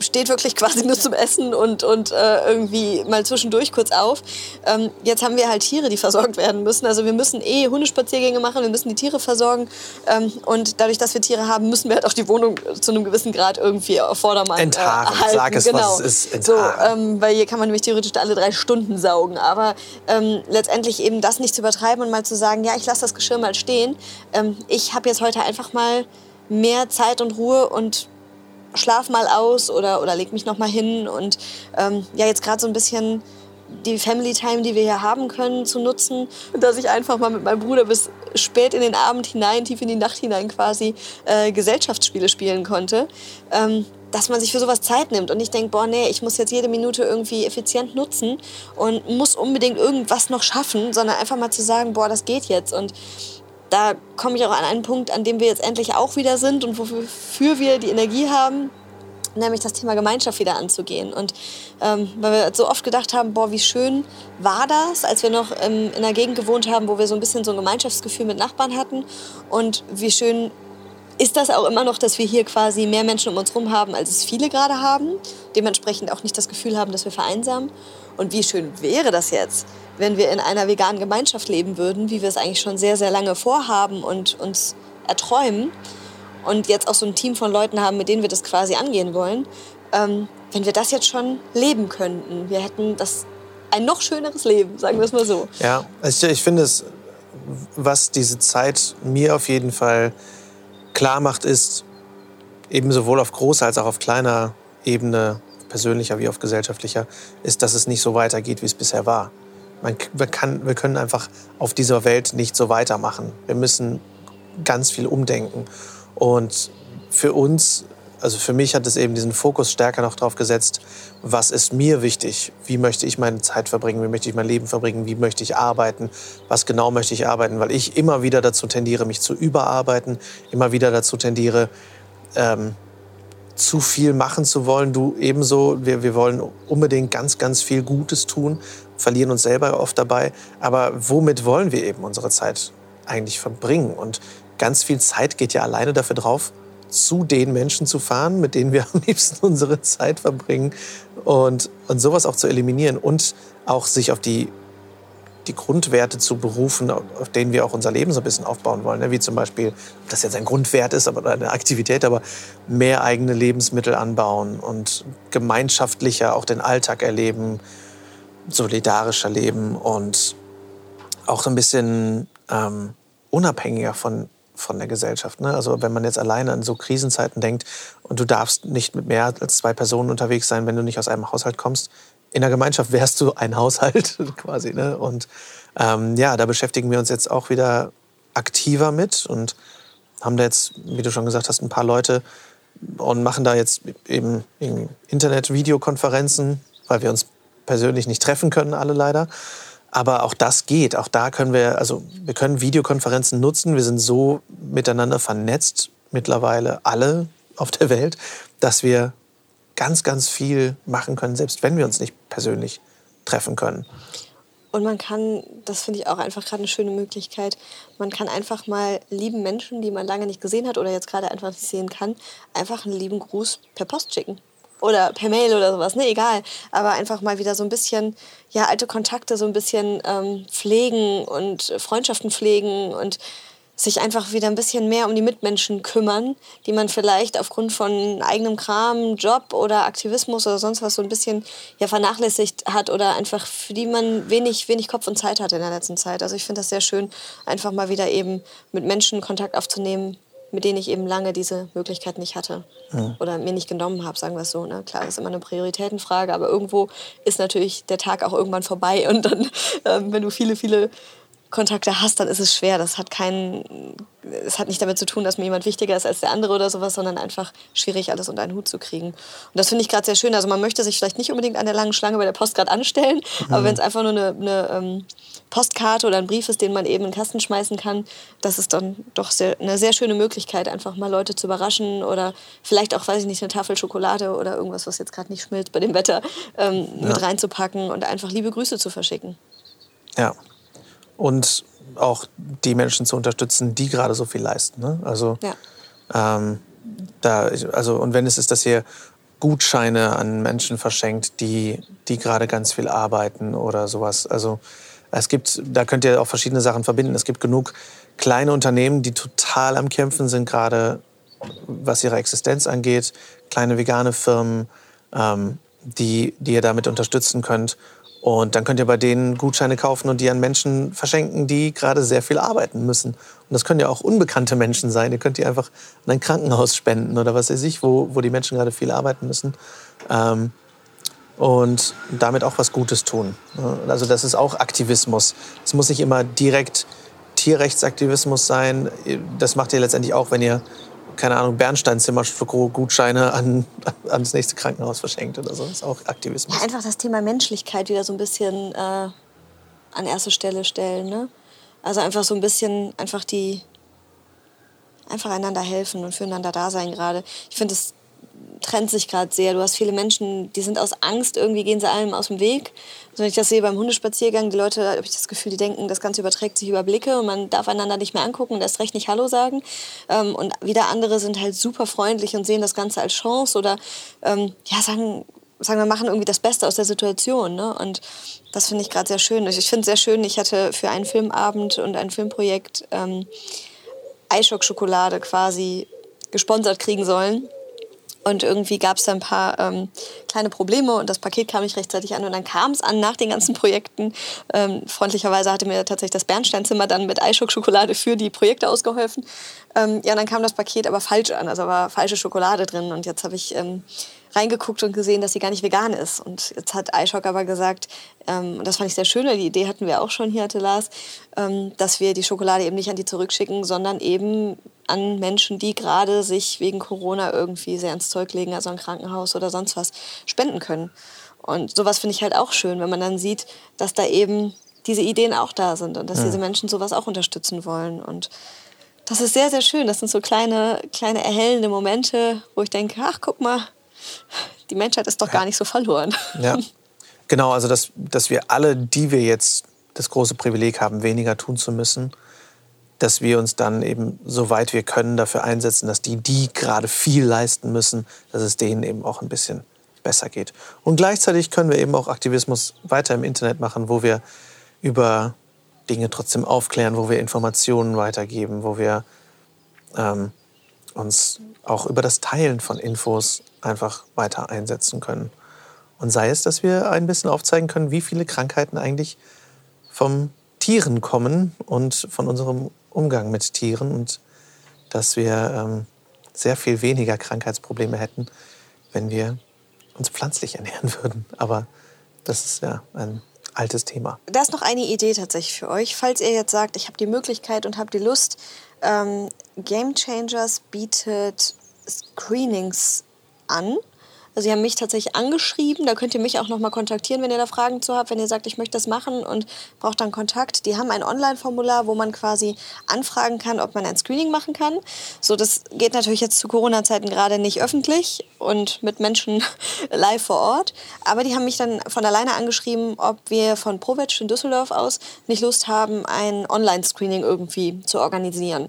steht wirklich quasi nur zum Essen und, und äh, irgendwie mal zwischendurch kurz auf. Ähm, jetzt haben wir halt Tiere, die versorgt werden müssen. Also wir müssen eh Hundespaziergänge machen, wir müssen die Tiere versorgen. Ähm, und dadurch, dass wir Tiere haben, müssen wir halt auch die Wohnung zu einem gewissen Grad irgendwie auf Vordermann Enthaken. Äh, halten. Sag es, was genau. es ist. So, Enthaken. ähm, weil hier kann man nämlich theoretisch alle drei Stunden saugen. Aber ähm, letztendlich eben das nicht zu übertreiben und mal zu sagen, ja, ich lasse das Geschirr mal stehen. Ähm, ich habe jetzt heute einfach mal mehr Zeit und Ruhe und schlaf mal aus oder, oder leg mich noch mal hin und ähm, ja jetzt gerade so ein bisschen die Family Time, die wir hier haben können, zu nutzen, dass ich einfach mal mit meinem Bruder bis spät in den Abend hinein, tief in die Nacht hinein quasi äh, Gesellschaftsspiele spielen konnte. Ähm, dass man sich für sowas Zeit nimmt und nicht denkt, boah, nee, ich muss jetzt jede Minute irgendwie effizient nutzen und muss unbedingt irgendwas noch schaffen, sondern einfach mal zu sagen, boah, das geht jetzt. Und da komme ich auch an einen Punkt, an dem wir jetzt endlich auch wieder sind und wofür wir die Energie haben, nämlich das Thema Gemeinschaft wieder anzugehen. Und ähm, weil wir so oft gedacht haben, boah, wie schön war das, als wir noch ähm, in einer Gegend gewohnt haben, wo wir so ein bisschen so ein Gemeinschaftsgefühl mit Nachbarn hatten. Und wie schön ist das auch immer noch, dass wir hier quasi mehr Menschen um uns herum haben, als es viele gerade haben. Dementsprechend auch nicht das Gefühl haben, dass wir vereinsamen. Und wie schön wäre das jetzt, wenn wir in einer veganen Gemeinschaft leben würden, wie wir es eigentlich schon sehr, sehr lange vorhaben und uns erträumen. Und jetzt auch so ein Team von Leuten haben, mit denen wir das quasi angehen wollen. Ähm, wenn wir das jetzt schon leben könnten, wir hätten das ein noch schöneres Leben, sagen wir es mal so. Ja, also ich, ich finde es, was diese Zeit mir auf jeden Fall klar macht, ist eben sowohl auf großer als auch auf kleiner Ebene, persönlicher wie auf gesellschaftlicher, ist, dass es nicht so weitergeht, wie es bisher war. Man, wir, kann, wir können einfach auf dieser Welt nicht so weitermachen. Wir müssen ganz viel umdenken. Und für uns, also für mich hat es eben diesen Fokus stärker noch drauf gesetzt, was ist mir wichtig? Wie möchte ich meine Zeit verbringen? Wie möchte ich mein Leben verbringen? Wie möchte ich arbeiten? Was genau möchte ich arbeiten? Weil ich immer wieder dazu tendiere, mich zu überarbeiten, immer wieder dazu tendiere, ähm, zu viel machen zu wollen. Du ebenso, wir, wir wollen unbedingt ganz, ganz viel Gutes tun, verlieren uns selber oft dabei. Aber womit wollen wir eben unsere Zeit eigentlich verbringen? Und ganz viel Zeit geht ja alleine dafür drauf, zu den Menschen zu fahren, mit denen wir am liebsten unsere Zeit verbringen und, und sowas auch zu eliminieren und auch sich auf die, die Grundwerte zu berufen, auf denen wir auch unser Leben so ein bisschen aufbauen wollen. ne? Wie zum Beispiel, ob das jetzt ein Grundwert ist oder eine Aktivität, aber mehr eigene Lebensmittel anbauen und gemeinschaftlicher auch den Alltag erleben, solidarischer leben und auch so ein bisschen ähm, unabhängiger von, von der Gesellschaft. Ne? Also wenn man jetzt alleine an so Krisenzeiten denkt und du darfst nicht mit mehr als zwei Personen unterwegs sein, wenn du nicht aus einem Haushalt kommst, in der Gemeinschaft wärst du ein Haushalt quasi. Ne? Und ähm, ja, da beschäftigen wir uns jetzt auch wieder aktiver mit und haben da jetzt, wie du schon gesagt hast, ein paar Leute und machen da jetzt eben Internet-Videokonferenzen, weil wir uns persönlich nicht treffen können, alle leider. Aber auch das geht. Auch da können wir, also wir können Videokonferenzen nutzen. Wir sind so miteinander vernetzt mittlerweile alle auf der Welt, dass wir ganz, ganz viel machen können, selbst wenn wir uns nicht persönlich treffen können. Und man kann, das finde ich auch einfach gerade eine schöne Möglichkeit, man kann einfach mal lieben Menschen, die man lange nicht gesehen hat oder jetzt gerade einfach nicht sehen kann, einfach einen lieben Gruß per Post schicken. Oder per Mail oder sowas, ne, egal. Aber einfach mal wieder so ein bisschen, ja, alte Kontakte so ein bisschen ähm, pflegen und Freundschaften pflegen und sich einfach wieder ein bisschen mehr um die Mitmenschen kümmern, die man vielleicht aufgrund von eigenem Kram, Job oder Aktivismus oder sonst was so ein bisschen ja, vernachlässigt hat oder einfach für die man wenig, wenig Kopf und Zeit hatte in der letzten Zeit. Also ich finde das sehr schön, einfach mal wieder eben mit Menschen Kontakt aufzunehmen, mit denen ich eben lange diese Möglichkeit nicht hatte ja. oder mir nicht genommen habe, sagen wir es so. Ne? Klar, das ist immer eine Prioritätenfrage, aber irgendwo ist natürlich der Tag auch irgendwann vorbei und dann, ähm, wenn du viele, viele Kontakte hast, dann ist es schwer. Das hat keinen, es hat nicht damit zu tun, dass mir jemand wichtiger ist als der andere oder sowas, sondern einfach schwierig, alles unter einen Hut zu kriegen. Und das finde ich gerade sehr schön. Also man möchte sich vielleicht nicht unbedingt an der langen Schlange bei der Post gerade anstellen, mhm. aber wenn es einfach nur eine, eine ähm, Postkarte oder ein Brief ist, den man eben in den Kasten schmeißen kann, das ist dann doch sehr, eine sehr schöne Möglichkeit, einfach mal Leute zu überraschen oder vielleicht auch, weiß ich nicht, eine Tafel Schokolade oder irgendwas, was jetzt gerade nicht schmilzt bei dem Wetter, ähm, ja. mit reinzupacken und einfach liebe Grüße zu verschicken. Ja, und auch die Menschen zu unterstützen, die gerade so viel leisten. Ne? Also, ja. ähm, da, also, und wenn es ist, dass ihr Gutscheine an Menschen verschenkt, die, die gerade ganz viel arbeiten oder sowas. Also es gibt, da könnt ihr auch verschiedene Sachen verbinden. Es gibt genug kleine Unternehmen, die total am Kämpfen sind, gerade was ihre Existenz angeht. Kleine vegane Firmen, ähm, die, die ihr damit unterstützen könnt. Und dann könnt ihr bei denen Gutscheine kaufen und die an Menschen verschenken, die gerade sehr viel arbeiten müssen. Und das können ja auch unbekannte Menschen sein. Ihr könnt die einfach an ein Krankenhaus spenden oder was weiß ich, wo, wo die Menschen gerade viel arbeiten müssen. Ähm, und damit auch was Gutes tun. Also das ist auch Aktivismus. Es muss nicht immer direkt Tierrechtsaktivismus sein. Das macht ihr letztendlich auch, wenn ihr keine Ahnung, Bernsteinzimmer Gutscheine an, ans nächste Krankenhaus verschenkt oder so. Das ist auch Aktivismus. Ja, einfach das Thema Menschlichkeit wieder so ein bisschen äh, an erste Stelle stellen. Ne? Also einfach so ein bisschen einfach die einfach einander helfen und füreinander da sein gerade. Ich finde es trennt sich gerade sehr. Du hast viele Menschen, die sind aus Angst, irgendwie gehen sie allem aus dem Weg. Also wenn ich das sehe beim Hundespaziergang, die Leute, habe ich das Gefühl, die denken, das Ganze überträgt sich über Blicke und man darf einander nicht mehr angucken und erst recht nicht Hallo sagen. Ähm, und wieder andere sind halt super freundlich und sehen das Ganze als Chance oder ähm, ja, sagen, sagen wir, machen irgendwie das Beste aus der Situation. Ne? Und das finde ich gerade sehr schön. Ich finde es sehr schön, ich hatte für einen Filmabend und ein Filmprojekt ähm, Eischock-Schokolade quasi gesponsert kriegen sollen. Und irgendwie gab es da ein paar ähm, kleine Probleme und das Paket kam nicht rechtzeitig an. Und dann kam es an nach den ganzen Projekten. Ähm, freundlicherweise hatte mir tatsächlich das Bernsteinzimmer dann mit Eischock-Schokolade für die Projekte ausgeholfen. Ähm, ja, dann kam das Paket aber falsch an. Also war falsche Schokolade drin. Und jetzt habe ich ähm, reingeguckt und gesehen, dass sie gar nicht vegan ist. Und jetzt hat iShock aber gesagt, ähm, und das fand ich sehr schön, weil die Idee hatten wir auch schon hier, hatte Lars, ähm, dass wir die Schokolade eben nicht an die zurückschicken, sondern eben an Menschen, die gerade sich wegen Corona irgendwie sehr ins Zeug legen, also ein Krankenhaus oder sonst was, spenden können. Und sowas finde ich halt auch schön, wenn man dann sieht, dass da eben diese Ideen auch da sind und dass ja. diese Menschen sowas auch unterstützen wollen. Und das ist sehr, sehr schön. Das sind so kleine, kleine erhellende Momente, wo ich denke, ach, guck mal, die Menschheit ist doch gar nicht so verloren. Ja, genau. Also, dass, dass wir alle, die wir jetzt das große Privileg haben, weniger tun zu müssen, dass wir uns dann eben, soweit wir können, dafür einsetzen, dass die, die gerade viel leisten müssen, dass es denen eben auch ein bisschen besser geht. Und gleichzeitig können wir eben auch Aktivismus weiter im Internet machen, wo wir über Dinge trotzdem aufklären, wo wir Informationen weitergeben, wo wir ähm, uns auch über das Teilen von Infos einfach weiter einsetzen können. Und sei es, dass wir ein bisschen aufzeigen können, wie viele Krankheiten eigentlich vom Tieren kommen und von unserem Umgang mit Tieren und dass wir ähm, sehr viel weniger Krankheitsprobleme hätten, wenn wir uns pflanzlich ernähren würden. Aber Das ist ja ein altes Thema. Da ist noch eine Idee tatsächlich für euch. Falls ihr jetzt sagt, ich habe die Möglichkeit und habe die Lust, ähm, Game Changers bietet Screenings an. Also sie haben mich tatsächlich angeschrieben. Da könnt ihr mich auch noch mal kontaktieren, wenn ihr da Fragen zu habt. Wenn ihr sagt, ich möchte das machen und braucht dann Kontakt. Die haben ein Online-Formular, wo man quasi anfragen kann, ob man ein Screening machen kann. So, das geht natürlich jetzt zu Corona-Zeiten gerade nicht öffentlich und mit Menschen live vor Ort. Aber die haben mich dann von alleine angeschrieben, ob wir von Provetsch in Düsseldorf aus nicht Lust haben, ein Online-Screening irgendwie zu organisieren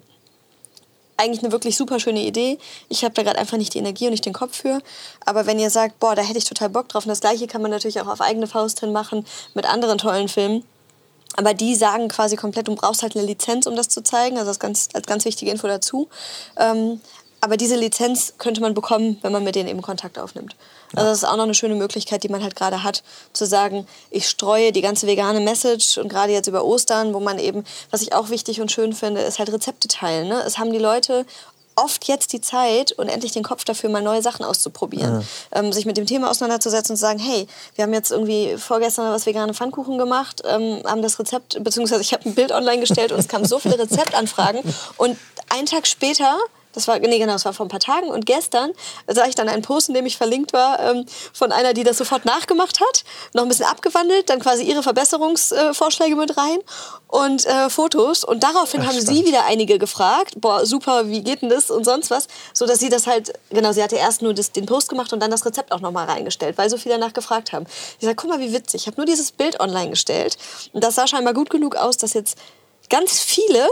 eigentlich eine wirklich super schöne Idee. Ich habe da gerade einfach nicht die Energie und nicht den Kopf für. Aber wenn ihr sagt, boah, da hätte ich total Bock drauf, und das gleiche kann man natürlich auch auf eigene Faust hin machen mit anderen tollen Filmen. Aber die sagen quasi komplett, du brauchst halt eine Lizenz, um das zu zeigen. Also das ganz, als ganz wichtige Info dazu. Ähm, aber diese Lizenz könnte man bekommen, wenn man mit denen eben Kontakt aufnimmt. Also das ist auch noch eine schöne Möglichkeit, die man halt gerade hat, zu sagen, ich streue die ganze vegane Message und gerade jetzt über Ostern, wo man eben, was ich auch wichtig und schön finde, ist halt Rezepte teilen. Ne? Es haben die Leute oft jetzt die Zeit und endlich den Kopf dafür, mal neue Sachen auszuprobieren. Ja. Ähm, sich mit dem Thema auseinanderzusetzen und zu sagen, hey, wir haben jetzt irgendwie vorgestern was vegane Pfannkuchen gemacht, ähm, haben das Rezept, beziehungsweise ich habe ein Bild online gestellt und es kamen so viele Rezeptanfragen und einen Tag später das war, nee, genau, das war vor ein paar Tagen. Und gestern sah ich dann einen Post, in dem ich verlinkt war, ähm, von einer, die das sofort nachgemacht hat, noch ein bisschen abgewandelt, dann quasi ihre Verbesserungsvorschläge mit rein und äh, Fotos. Und daraufhin Ach, haben spannend. sie wieder einige gefragt, boah, super, wie geht denn das und sonst was, so dass sie das halt, genau, sie hatte erst nur das, den Post gemacht und dann das Rezept auch nochmal reingestellt, weil so viele danach gefragt haben. Ich sag, guck mal, wie witzig, ich habe nur dieses Bild online gestellt und das sah scheinbar gut genug aus, dass jetzt ganz viele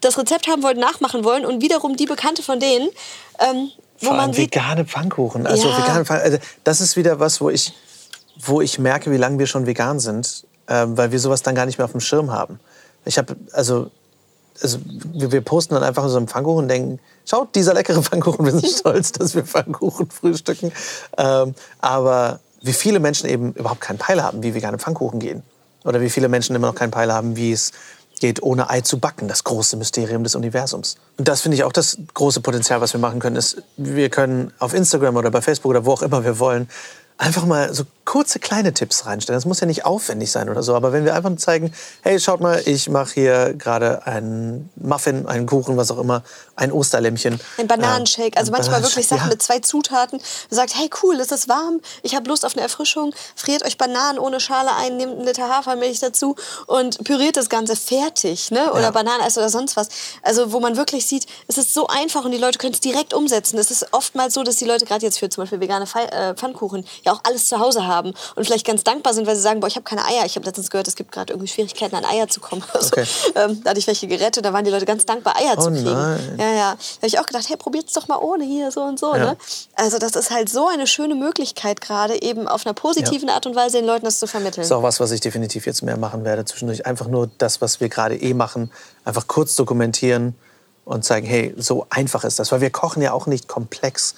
das Rezept haben wollten, nachmachen wollen und wiederum die Bekannte von denen, ähm, wo Vor man sieht, vegane Pfannkuchen. Also ja. vegane Pfannkuchen, also das ist wieder was, wo ich, wo ich merke, wie lange wir schon vegan sind, ähm, weil wir sowas dann gar nicht mehr auf dem Schirm haben. Ich habe also also wir, wir, posten dann einfach so einen Pfannkuchen und denken, schaut, dieser leckere Pfannkuchen, wir sind stolz, dass wir Pfannkuchen frühstücken. Ähm, aber wie viele Menschen eben überhaupt keinen Peil haben, wie vegane Pfannkuchen gehen. Oder wie viele Menschen immer noch keinen Peil haben, wie es geht, ohne Ei zu backen, das große Mysterium des Universums. Und das finde ich auch das große Potenzial, was wir machen können, ist, wir können auf Instagram oder bei Facebook oder wo auch immer wir wollen, einfach mal so kurze kleine Tipps reinstellen. Das muss ja nicht aufwendig sein oder so, aber wenn wir einfach zeigen, hey, schaut mal, ich mache hier gerade einen Muffin, einen Kuchen, was auch immer, ein Osterlämmchen. Ein Bananenshake, also manchmal wirklich Sachen ja. mit zwei Zutaten. Man sagt, hey, cool, ist es warm, ich habe Lust auf eine Erfrischung, friert euch Bananen ohne Schale ein, nehmt einen Liter Hafermilch dazu und püriert das Ganze fertig, ne? Oder ja. Bananeneis oder sonst was. Also wo man wirklich sieht, es ist so einfach und die Leute können es direkt umsetzen. Es ist oftmals so, dass die Leute gerade jetzt für zum Beispiel vegane äh, Pfannkuchen ja auch alles zu Hause haben und vielleicht ganz dankbar sind, weil sie sagen, boah, ich habe keine Eier. Ich habe letztens gehört, es gibt gerade irgendwie Schwierigkeiten, an Eier zu kommen. Also, okay. ähm, da hatte ich welche gerettet, da waren die Leute ganz dankbar, Eier oh zu kriegen. Nein. Ja, ja. Da habe ich auch gedacht, hey, probiert's doch mal ohne hier, so und so. Ja. Ne? Also das ist halt so eine schöne Möglichkeit gerade, eben auf einer positiven ja. Art und Weise den Leuten das zu vermitteln. Das ist auch was, was ich definitiv jetzt mehr machen werde. Zwischendurch einfach nur das, was wir gerade eh machen, einfach kurz dokumentieren und zeigen, hey, so einfach ist das. Weil wir kochen ja auch nicht komplex.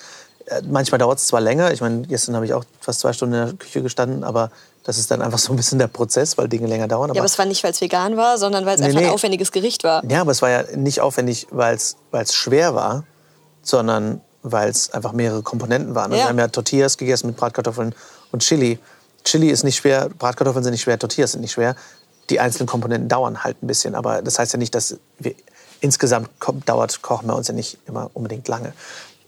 Äh, manchmal dauert es zwar länger, ich meine, gestern habe ich auch fast zwei Stunden in der Küche gestanden, aber das ist dann einfach so ein bisschen der Prozess, weil Dinge länger dauern. Aber ja, aber es war nicht, weil es vegan war, sondern weil es nee, einfach ein aufwendiges Gericht war. Ja, aber es war ja nicht aufwendig, weil es schwer war, sondern weil es einfach mehrere Komponenten waren. Also ja. Wir haben ja Tortillas gegessen mit Bratkartoffeln und Chili. Chili ist nicht schwer, Bratkartoffeln sind nicht schwer, Tortillas sind nicht schwer. Die einzelnen Komponenten dauern halt ein bisschen. Aber das heißt ja nicht, dass wir insgesamt dauert Kochen bei uns ja nicht immer unbedingt lange.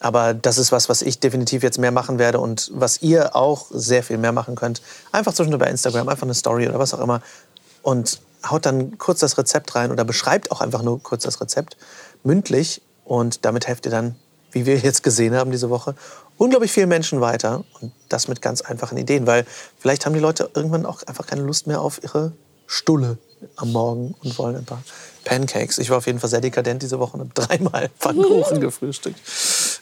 Aber das ist was, was ich definitiv jetzt mehr machen werde und was ihr auch sehr viel mehr machen könnt. Einfach zwischendurch bei Instagram, einfach eine Story oder was auch immer. Und haut dann kurz das Rezept rein oder beschreibt auch einfach nur kurz das Rezept mündlich. Und damit helft ihr dann, wie wir jetzt gesehen haben diese Woche, unglaublich vielen Menschen weiter. Und das mit ganz einfachen Ideen. Weil vielleicht haben die Leute irgendwann auch einfach keine Lust mehr auf ihre Stulle am Morgen und wollen ein paar Pancakes. Ich war auf jeden Fall sehr dekadent diese Woche und habe dreimal Pfannkuchen gefrühstückt.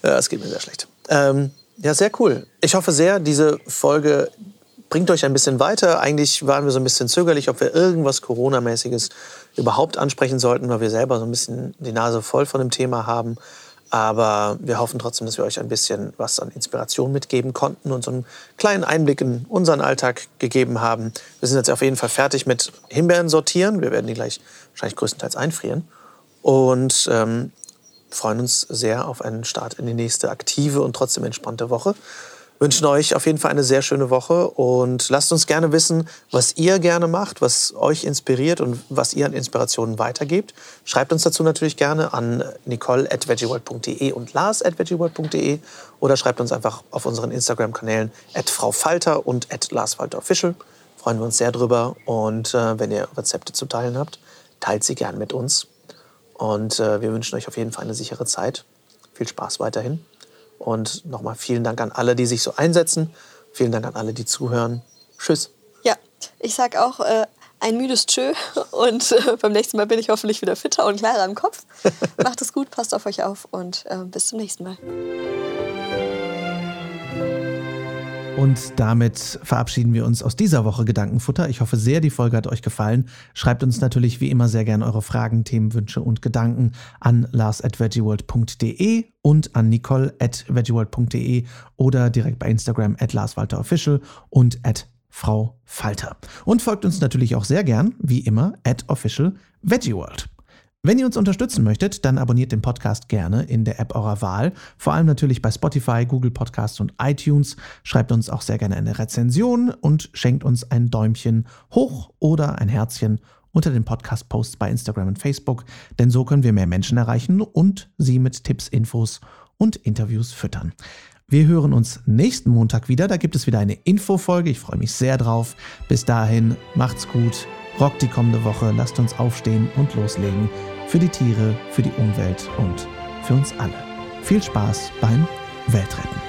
Es geht mir sehr schlecht. Ähm, ja, sehr cool. Ich hoffe sehr, diese Folge bringt euch ein bisschen weiter. Eigentlich waren wir so ein bisschen zögerlich, ob wir irgendwas Corona-mäßiges überhaupt ansprechen sollten, weil wir selber so ein bisschen die Nase voll von dem Thema haben. Aber wir hoffen trotzdem, dass wir euch ein bisschen was an Inspiration mitgeben konnten und so einen kleinen Einblick in unseren Alltag gegeben haben. Wir sind jetzt auf jeden Fall fertig mit Himbeeren sortieren. Wir werden die gleich wahrscheinlich größtenteils einfrieren. Und ähm, freuen uns sehr auf einen Start in die nächste aktive und trotzdem entspannte Woche. wünschen euch auf jeden Fall eine sehr schöne Woche und lasst uns gerne wissen, was ihr gerne macht, was euch inspiriert und was ihr an Inspirationen weitergebt. Schreibt uns dazu natürlich gerne an nicole.veggieworld.de und lars.veggieworld.de oder schreibt uns einfach auf unseren Instagram-Kanälen at Frau Falter und at LarsFalterOfficial. Freuen wir uns sehr drüber und äh, wenn ihr Rezepte zu teilen habt, teilt sie gern mit uns. Und äh, wir wünschen euch auf jeden Fall eine sichere Zeit. Viel Spaß weiterhin. Und nochmal vielen Dank an alle, die sich so einsetzen. Vielen Dank an alle, die zuhören. Tschüss. Ja, ich sag auch äh, ein müdes Tschö und äh, beim nächsten Mal bin ich hoffentlich wieder fitter und klarer im Kopf. Macht es gut, passt auf euch auf und äh, bis zum nächsten Mal. Und damit verabschieden wir uns aus dieser Woche Gedankenfutter. Ich hoffe sehr, die Folge hat euch gefallen. Schreibt uns natürlich wie immer sehr gerne eure Fragen, Themenwünsche und Gedanken an lars.veggieworld.de und an nicole.veggieworld.de oder direkt bei Instagram at larswalterofficial und at Frau Falter. Und folgt uns natürlich auch sehr gern, wie immer, at official Veggieworld. Wenn ihr uns unterstützen möchtet, dann abonniert den Podcast gerne in der App eurer Wahl, vor allem natürlich bei Spotify, Google Podcasts und iTunes. Schreibt uns auch sehr gerne eine Rezension und schenkt uns ein Däumchen hoch oder ein Herzchen unter den Podcast-Posts bei Instagram und Facebook, denn so können wir mehr Menschen erreichen und sie mit Tipps, Infos und Interviews füttern. Wir hören uns nächsten Montag wieder. Da gibt es wieder eine Infofolge. Ich freue mich sehr drauf. Bis dahin, macht's gut Rockt die kommende Woche, lasst uns aufstehen und loslegen. Für die Tiere, für die Umwelt und für uns alle. Viel Spaß beim Weltretten.